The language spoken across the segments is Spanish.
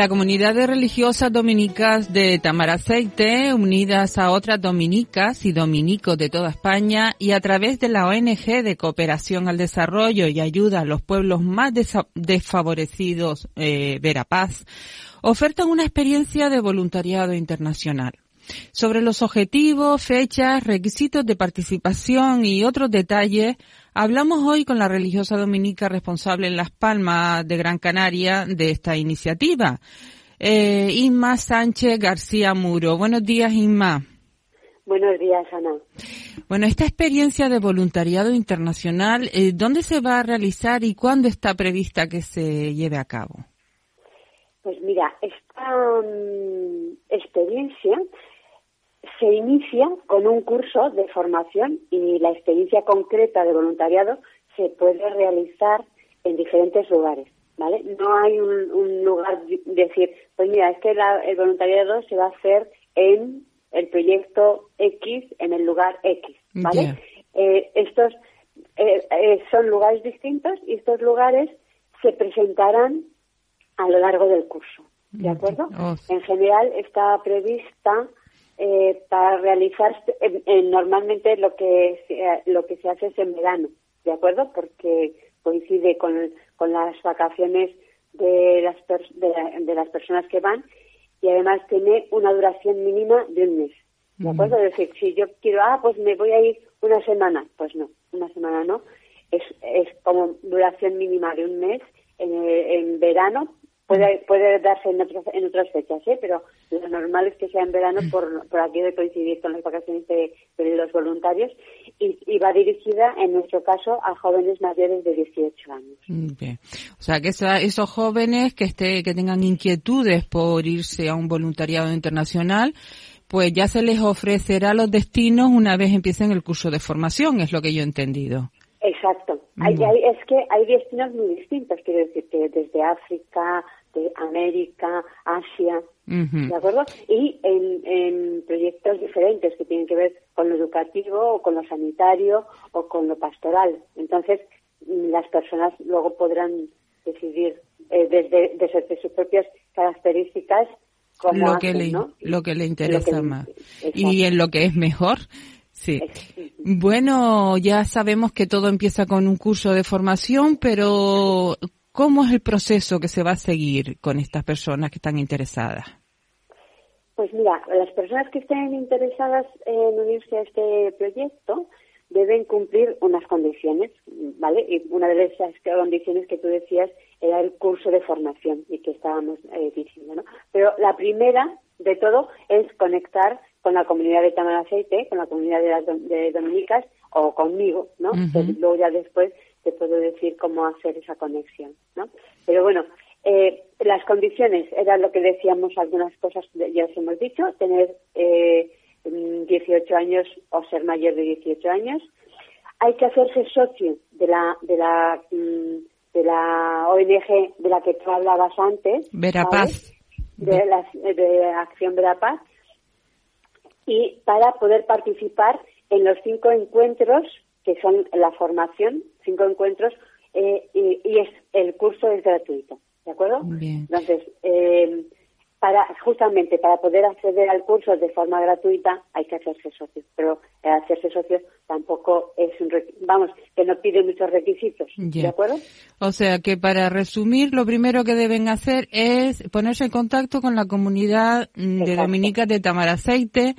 La comunidad de religiosas dominicas de Tamaraceite, unidas a otras dominicas y dominicos de toda España y a través de la ONG de Cooperación al Desarrollo y Ayuda a los Pueblos Más Desfavorecidos, eh, Verapaz, ofertan una experiencia de voluntariado internacional. Sobre los objetivos, fechas, requisitos de participación y otros detalles, hablamos hoy con la religiosa dominica responsable en Las Palmas de Gran Canaria de esta iniciativa, eh, Inma Sánchez García Muro. Buenos días, Inma. Buenos días, Ana. Bueno, esta experiencia de voluntariado internacional, eh, ¿dónde se va a realizar y cuándo está prevista que se lleve a cabo? Pues mira, esta mm, experiencia se inicia con un curso de formación y la experiencia concreta de voluntariado se puede realizar en diferentes lugares, ¿vale? No hay un, lugar decir, pues mira, es que el voluntariado se va a hacer en el proyecto X, en el lugar X, ¿vale? Eh, estos eh, eh, son lugares distintos y estos lugares se presentarán a lo largo del curso, ¿de acuerdo? Oh. En general está prevista eh, para realizar normalmente lo que se, lo que se hace es en verano, ¿de acuerdo? Porque coincide con, con las vacaciones de las, de, las personas que van y además tiene una duración mínima de un mes, ¿de acuerdo? Es decir, si yo quiero, ah, pues me voy a ir una semana, pues no, una semana no, es, es como duración mínima de un mes en, en verano Puede, puede darse en, en otras fechas, ¿eh? pero lo normal es que sea en verano por, por aquí de coincidir con las vacaciones de, los voluntarios y, va dirigida, en nuestro caso, a jóvenes mayores de 18 años. O sea, que esos jóvenes que, esté, que tengan inquietudes por irse a un voluntariado internacional, pues ya se les ofrecerá los destinos una vez empiecen el curso de formación, es lo que yo he entendido. Exacto. Hay, es que hay destinos muy distintos, quiero decir que desde África, de América, Asia, ¿de acuerdo? Y en, proyectos diferentes que tienen que ver con lo educativo o con lo sanitario o con lo pastoral. Entonces, las personas luego podrán decidir eh, desde, desde sus propias características lo que le lo que le interesa más y en lo que es mejor sí bueno ya sabemos que todo empieza con un curso de formación pero ¿Cómo es el proceso que se va a seguir con estas personas que están interesadas? Pues mira, las personas que estén interesadas en unirse a este proyecto deben cumplir unas condiciones, ¿vale? Y una de esas condiciones que tú decías era el curso de formación y que estábamos eh, diciendo, ¿no? Pero la primera de todo es conectar con la comunidad de Tamaraceite, con la comunidad de, las de Dominicas o conmigo, ¿no? luego ya después te puedo decir cómo hacer esa conexión, ¿no? Pero bueno, eh, las condiciones eran lo que decíamos, algunas cosas ya os hemos dicho, tener eh, 18 años o ser mayor de 18 años. Hay que hacerse socio de la, de la, mm, de la ONG de la que tú hablabas antes. Verapaz. De, la, de Acción Verapaz. Y para poder participar en los cinco encuentros que son la formación, cinco encuentros, eh, y, es, el curso es gratuito, ¿de acuerdo? Entonces, eh, para justamente para poder acceder al curso de forma gratuita hay que hacerse socio, pero hacerse socio tampoco es un vamos que no pide muchos requisitos, ¿de acuerdo? O sea que para resumir lo primero que deben hacer es ponerse en contacto con la comunidad mm, de Dominica de Tamaraceite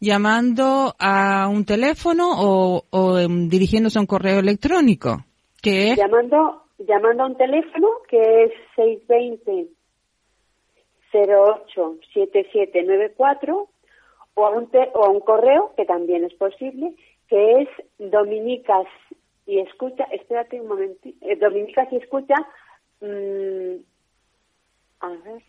llamando a un teléfono o, o em, dirigiéndose a un correo electrónico? que es? Llamando, llamando a un teléfono que es 620 087794 o a un o a un correo que también es posible que es dominicas y escucha espérate un momento eh, dominicas y escucha mm, a ver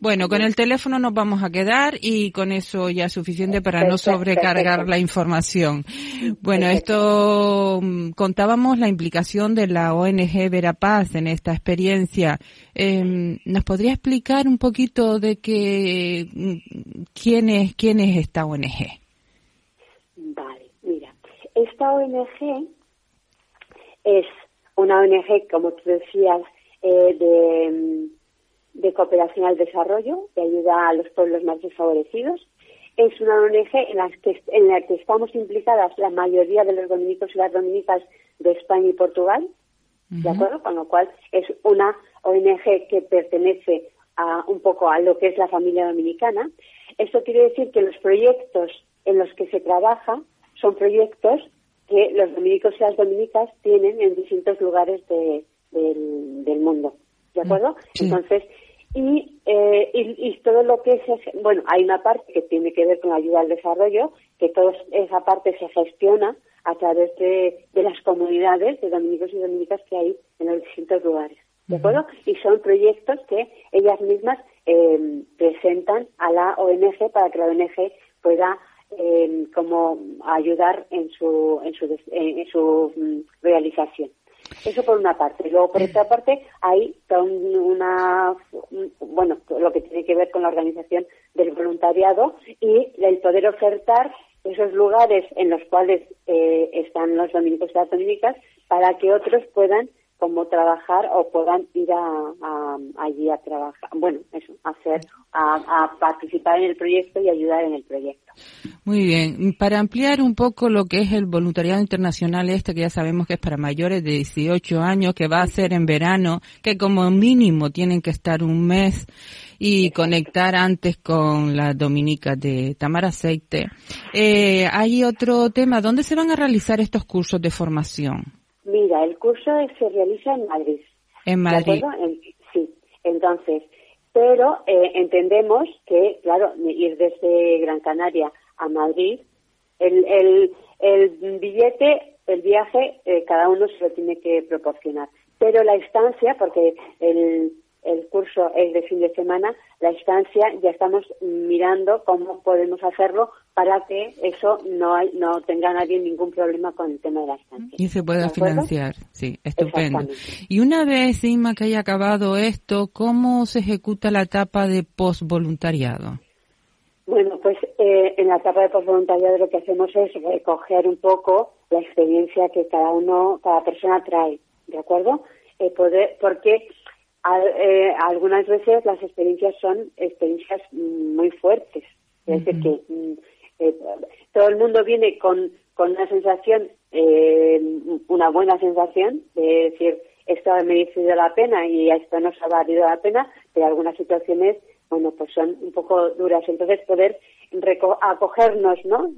bueno, con el teléfono nos vamos a quedar y con eso ya es suficiente para no sobrecargar la información. Bueno, esto mm, contábamos la implicación de la ONG Verapaz en esta experiencia. Em, ¿Nos podría explicar un poquito de qué, mm, quién es, quién es esta ONG? Vale, mira, esta ONG es una ONG, como tú decías, eh, de mm, de cooperación al desarrollo, que ayuda a los pueblos más desfavorecidos. Es una ONG en la, que, en la que estamos implicadas la mayoría de los dominicos y las dominicas de España y Portugal, ¿de acuerdo? Con lo cual es una ONG que pertenece a, un poco a lo que es la familia dominicana. Esto quiere decir que los proyectos en los que se trabaja son proyectos que los dominicos y las dominicas tienen en distintos lugares del, mundo. ¿De mm, acuerdo? Entonces, eh, y, y, todo lo que es, bueno, hay una parte que tiene que ver con ayuda al desarrollo, que toda esa parte se gestiona a través de, las comunidades de dominicos y dominicas que hay en los distintos lugares. ¿De acuerdo? Y son proyectos que ellas mismas eh, presentan a la ONG para que la ONG pueda eh, como ayudar en su, en su, en su mm, realización. Eso por una parte. Luego, por otra parte, hay una, bueno, lo que tiene que ver con la organización del voluntariado y el poder ofertar esos lugares en los cuales eh, están los dominicos y las dominicas para que otros puedan como trabajar o puedan ir a, allí a trabajar, bueno, eso, hacer, a, participar en el proyecto y ayudar en el proyecto. Muy bien, para ampliar un poco lo que es el voluntariado internacional este, que ya sabemos que es para mayores de 18 años, que va a ser en verano, que como mínimo tienen que estar un mes y conectar antes con la dominica de Tamar Aceite. Eh, hay otro tema, ¿dónde se van a realizar estos cursos de formación? Mira, el curso se realiza en Madrid. En Madrid. sí, entonces, pero eh, entendemos que, claro, ir desde Gran Canaria a Madrid, el, el, el billete, el viaje, eh, cada uno se lo tiene que proporcionar. Pero la estancia, porque el, el curso es de fin de semana, la estancia ya estamos mirando cómo podemos hacerlo para que eso no hay, no tenga nadie ningún problema con el tema de la estancia. Y se pueda financiar, sí, estupendo. Y una vez, Inma, que haya acabado esto, ¿cómo se ejecuta la etapa de posvoluntariado? Bueno, pues eh, en la etapa de posvoluntariado lo que hacemos es recoger un poco la experiencia que cada uno, cada persona trae, ¿de acuerdo? Eh, poder, porque eh, algunas veces las experiencias son experiencias muy fuertes. Es decir, que mm, eh, todo el mundo viene con, con una sensación, eh, una buena sensación, de decir, esto ha merecido la pena y esto no se ha valido la pena, pero algunas situaciones, bueno, pues son un poco duras. Entonces, poder acogernos, ¿no?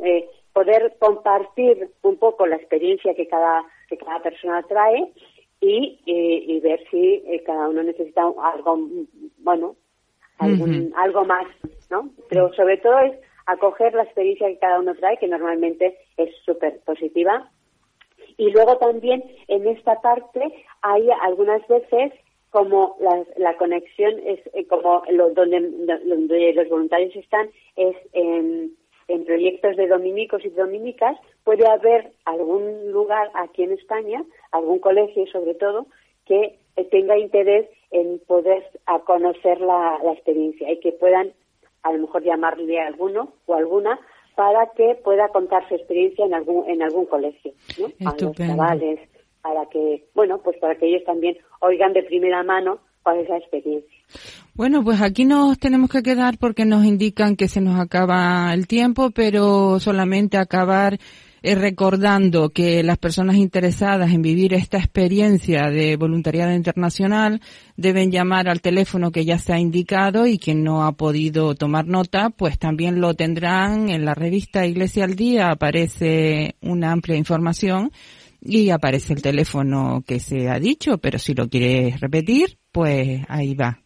poder compartir un poco la experiencia que cada, que cada persona trae y, y ver si eh, cada uno necesita algo, bueno, algo más, ¿no? Pero sobre todo es acoger la experiencia que cada uno trae, que normalmente es súper positiva. Y luego también en esta parte hay algunas veces como la, la conexión es eh, como lo, donde, donde los voluntarios están es en en proyectos de dominicos y dominicas, puede haber algún lugar aquí en España, algún colegio sobre todo, que tenga interés en poder conocer la, experiencia y que puedan a lo mejor llamarle a alguno o alguna para que pueda contar su experiencia en algún en algún colegio, ¿no? A los chavales, para que, bueno, pues para que ellos también oigan de primera mano Bueno, pues aquí nos tenemos que quedar porque nos indican que se nos acaba el tiempo, pero solamente acabar eh, recordando que las personas interesadas en vivir esta experiencia de voluntariado internacional deben llamar al teléfono que ya se ha indicado y quien no ha podido tomar nota, pues también lo tendrán en la revista Iglesia al Día, aparece una amplia información y aparece el teléfono que se ha dicho, pero si lo quieres repetir, pues ahí va.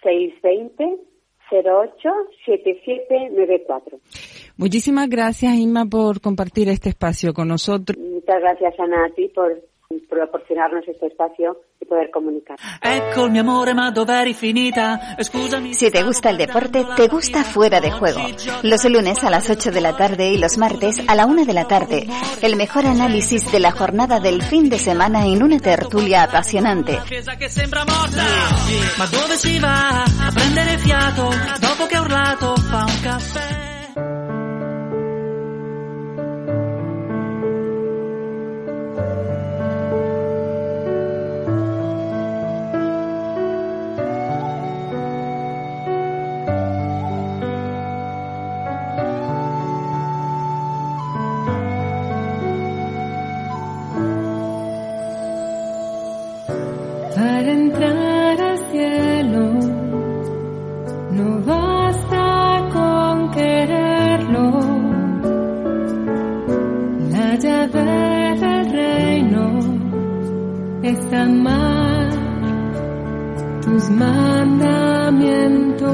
620 08 7794. Muchísimas gracias, Inma, por compartir este espacio con nosotros. Muchas gracias, Ana, a ti por proporcionarnos este espacio y poder comunicar. Si te gusta el deporte, te gusta Fuera de Juego. Los lunes a las 8 de la tarde y los martes a la 1 de la tarde. El mejor análisis de la jornada del fin de semana en una tertulia apasionante. Entrar al cielo no basta con quererlo. La llave del reino es amar tus mandamientos.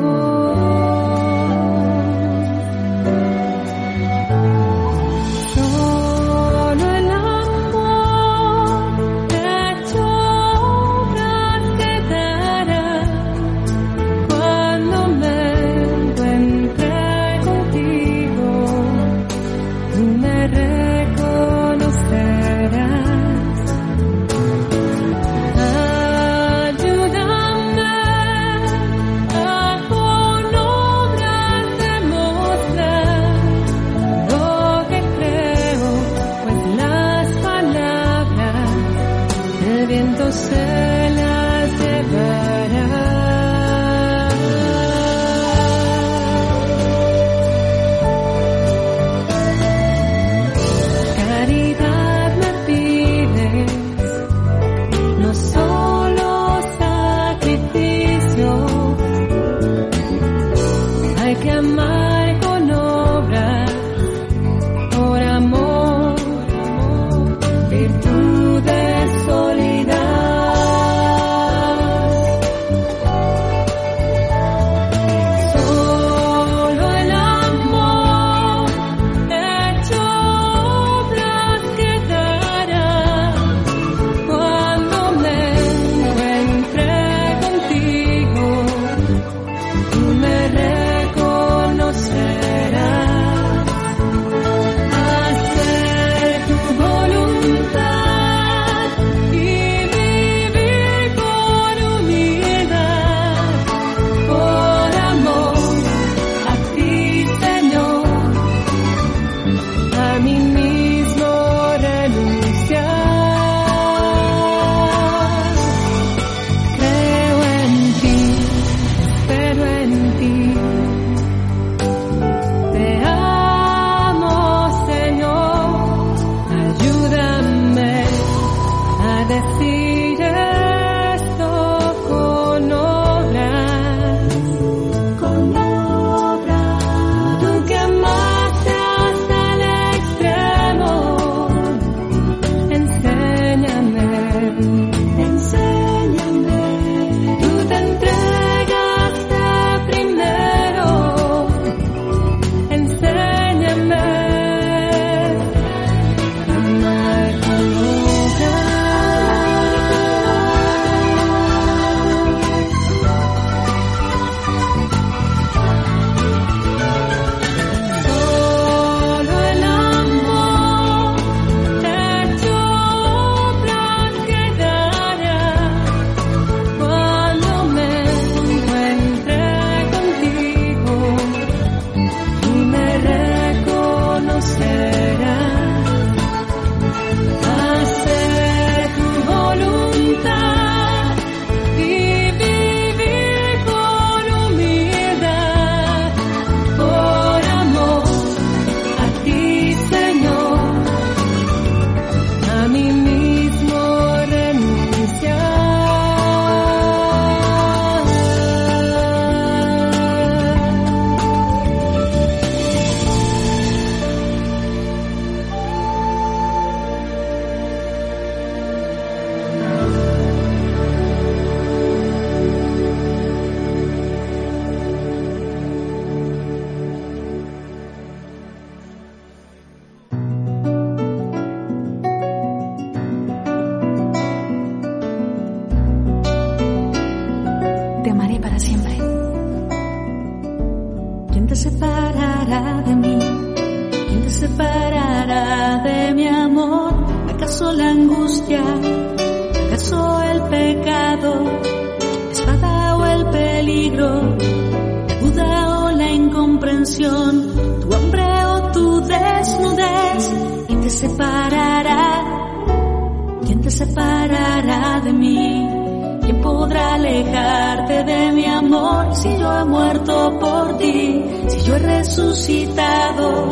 ¿Quién podrá alejarte de mi amor si yo he muerto por ti? Si yo he resucitado,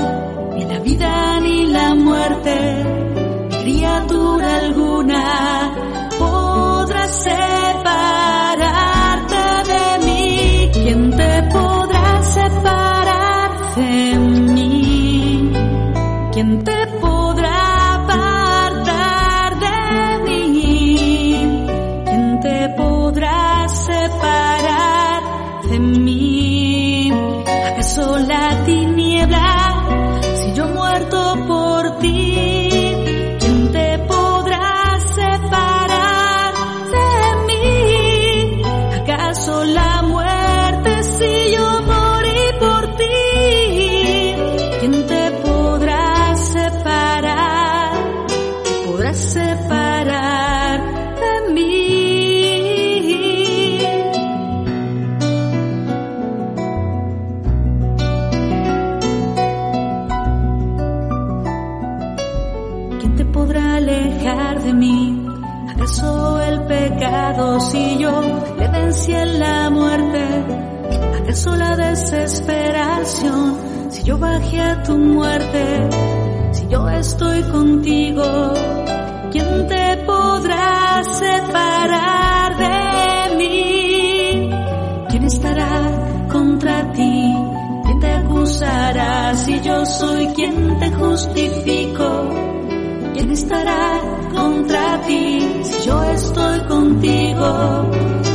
ni la vida ni la muerte, criatura alguna podrá separar. Ma desesperación? Si yo bajé a tu muerte, si yo estoy contigo, ¿quién te podrá separar de mí? ¿Quién estará contra ti? ¿Quién te acusará si yo soy quien te justifico? ¿Quién estará contra ti si yo estoy contigo?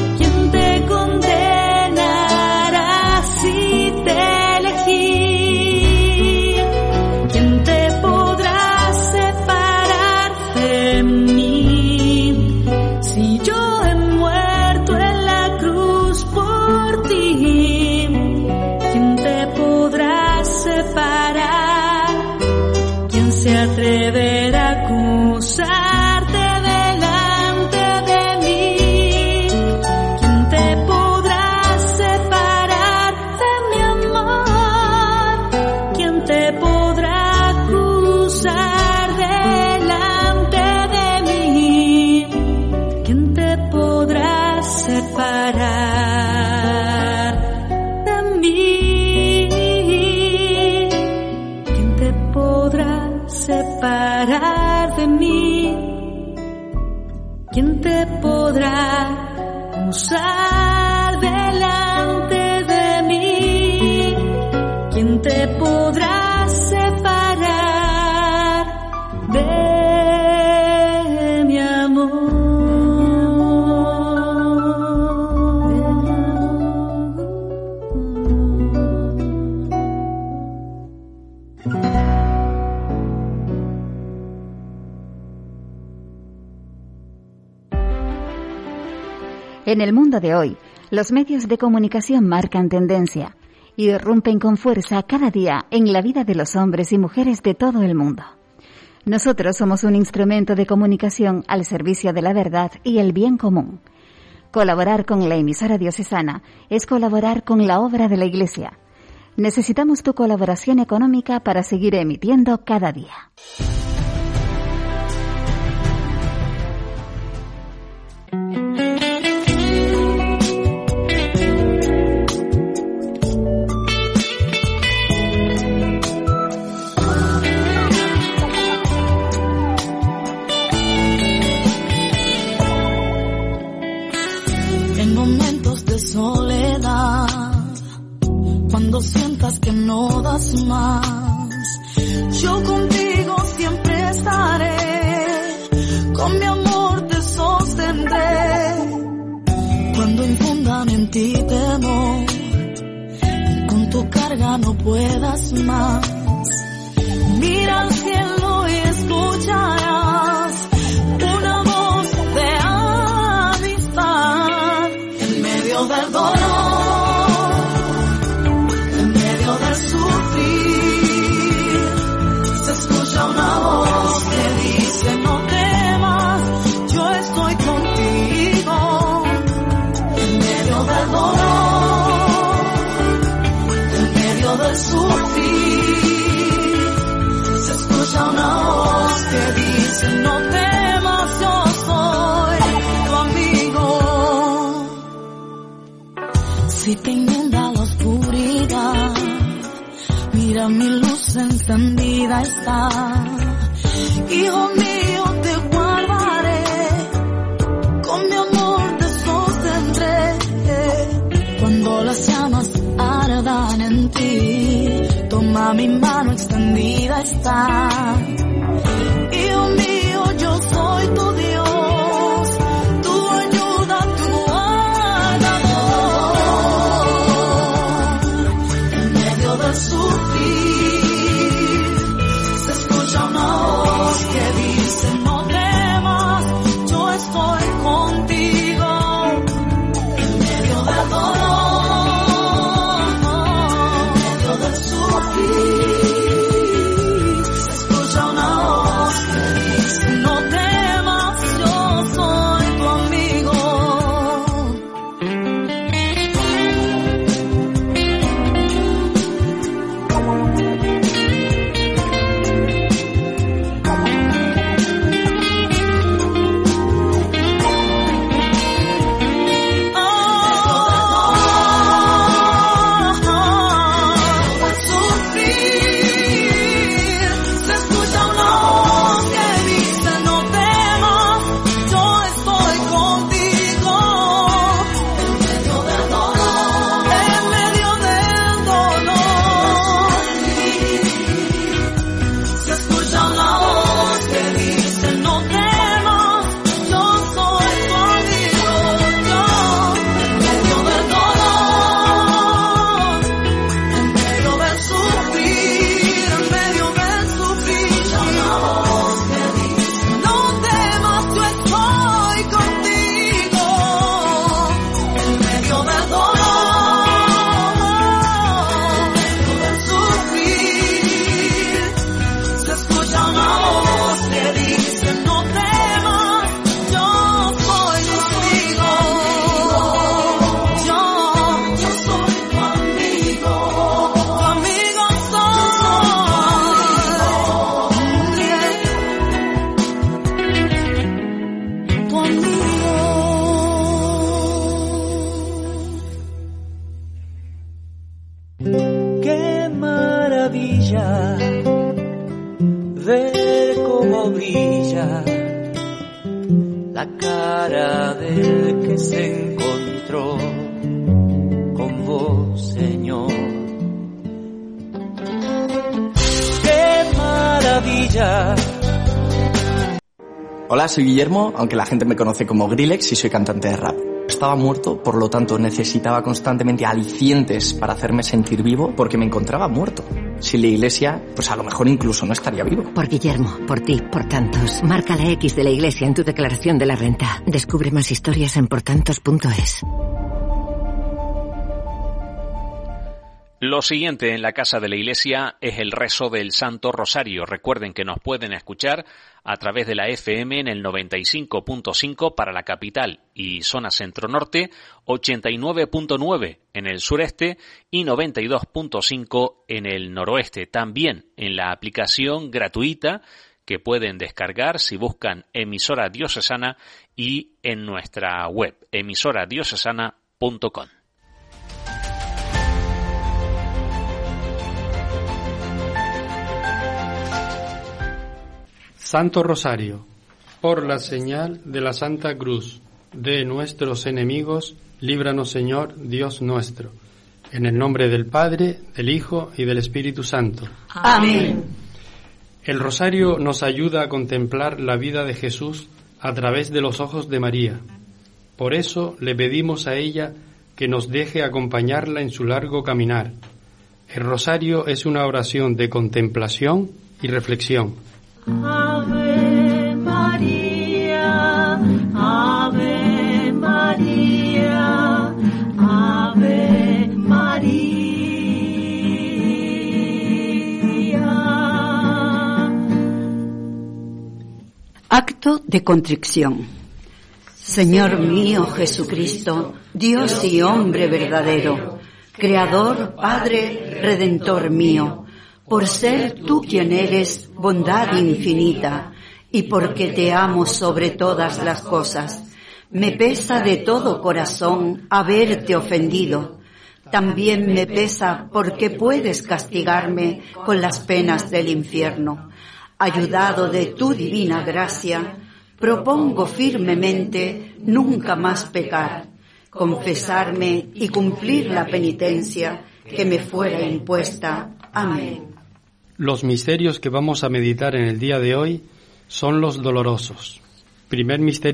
En el mundo de hoy, los medios de comunicación marcan tendencia y irrumpen con fuerza cada día en la vida de los hombres y mujeres de todo el mundo. Nosotros somos un instrumento de comunicación al servicio de la verdad y el bien común. Colaborar con la emisora diocesana es colaborar con la obra de la Iglesia. Necesitamos tu colaboración económica para seguir emitiendo cada día. Sientas que no das más, yo contigo siempre estaré, con mi amor te sostendré. Cuando infundan en ti temor, y con tu carga no puedas más, mira al cielo encendida está. Hijo mío, te guardaré, con mi amor te sostendré. Cuando las llamas ardan en ti, toma mi mano extendida está. Soy Guillermo, aunque la gente me conoce como Grillex y soy cantante de rap. Estaba muerto, por lo tanto necesitaba constantemente alicientes para hacerme sentir vivo porque me encontraba muerto. Sin la iglesia, pues a lo mejor incluso no estaría vivo. Por Guillermo, por ti, por tantos. Marca la X de la iglesia en tu declaración de la renta. Descubre más historias en portantos.es. Lo siguiente en la casa de la iglesia es el rezo del Santo Rosario. Recuerden que nos pueden escuchar a través de la FM en el 95.5 para la capital y zona centro-norte, 89.9 en el sureste y 92.5 en el noroeste. También en la aplicación gratuita que pueden descargar si buscan emisora diocesana y en nuestra web emisoradiocesana.com. Santo Rosario, por la señal de la Santa Cruz de nuestros enemigos, líbranos Señor, Dios nuestro. En el nombre del Padre, del Hijo y del Espíritu Santo. Amén. El rosario nos ayuda a contemplar la vida de Jesús a través de los ojos de María. Por eso le pedimos a ella que nos deje acompañarla en su largo caminar. El rosario es una oración de contemplación y reflexión. Ave María, Ave María, Ave María. Acto de contrición. Señor mío Jesucristo, Dios y hombre verdadero, Creador, Padre, Redentor mío, por ser tú quien eres bondad infinita y porque te amo sobre todas las cosas, me pesa de todo corazón haberte ofendido. También me pesa porque puedes castigarme con las penas del infierno. Ayudado de tu divina gracia, propongo firmemente nunca más pecar, confesarme y cumplir la penitencia que me fuera impuesta. Amén. Los misterios que vamos a meditar en el día de hoy son los dolorosos. Primer misterio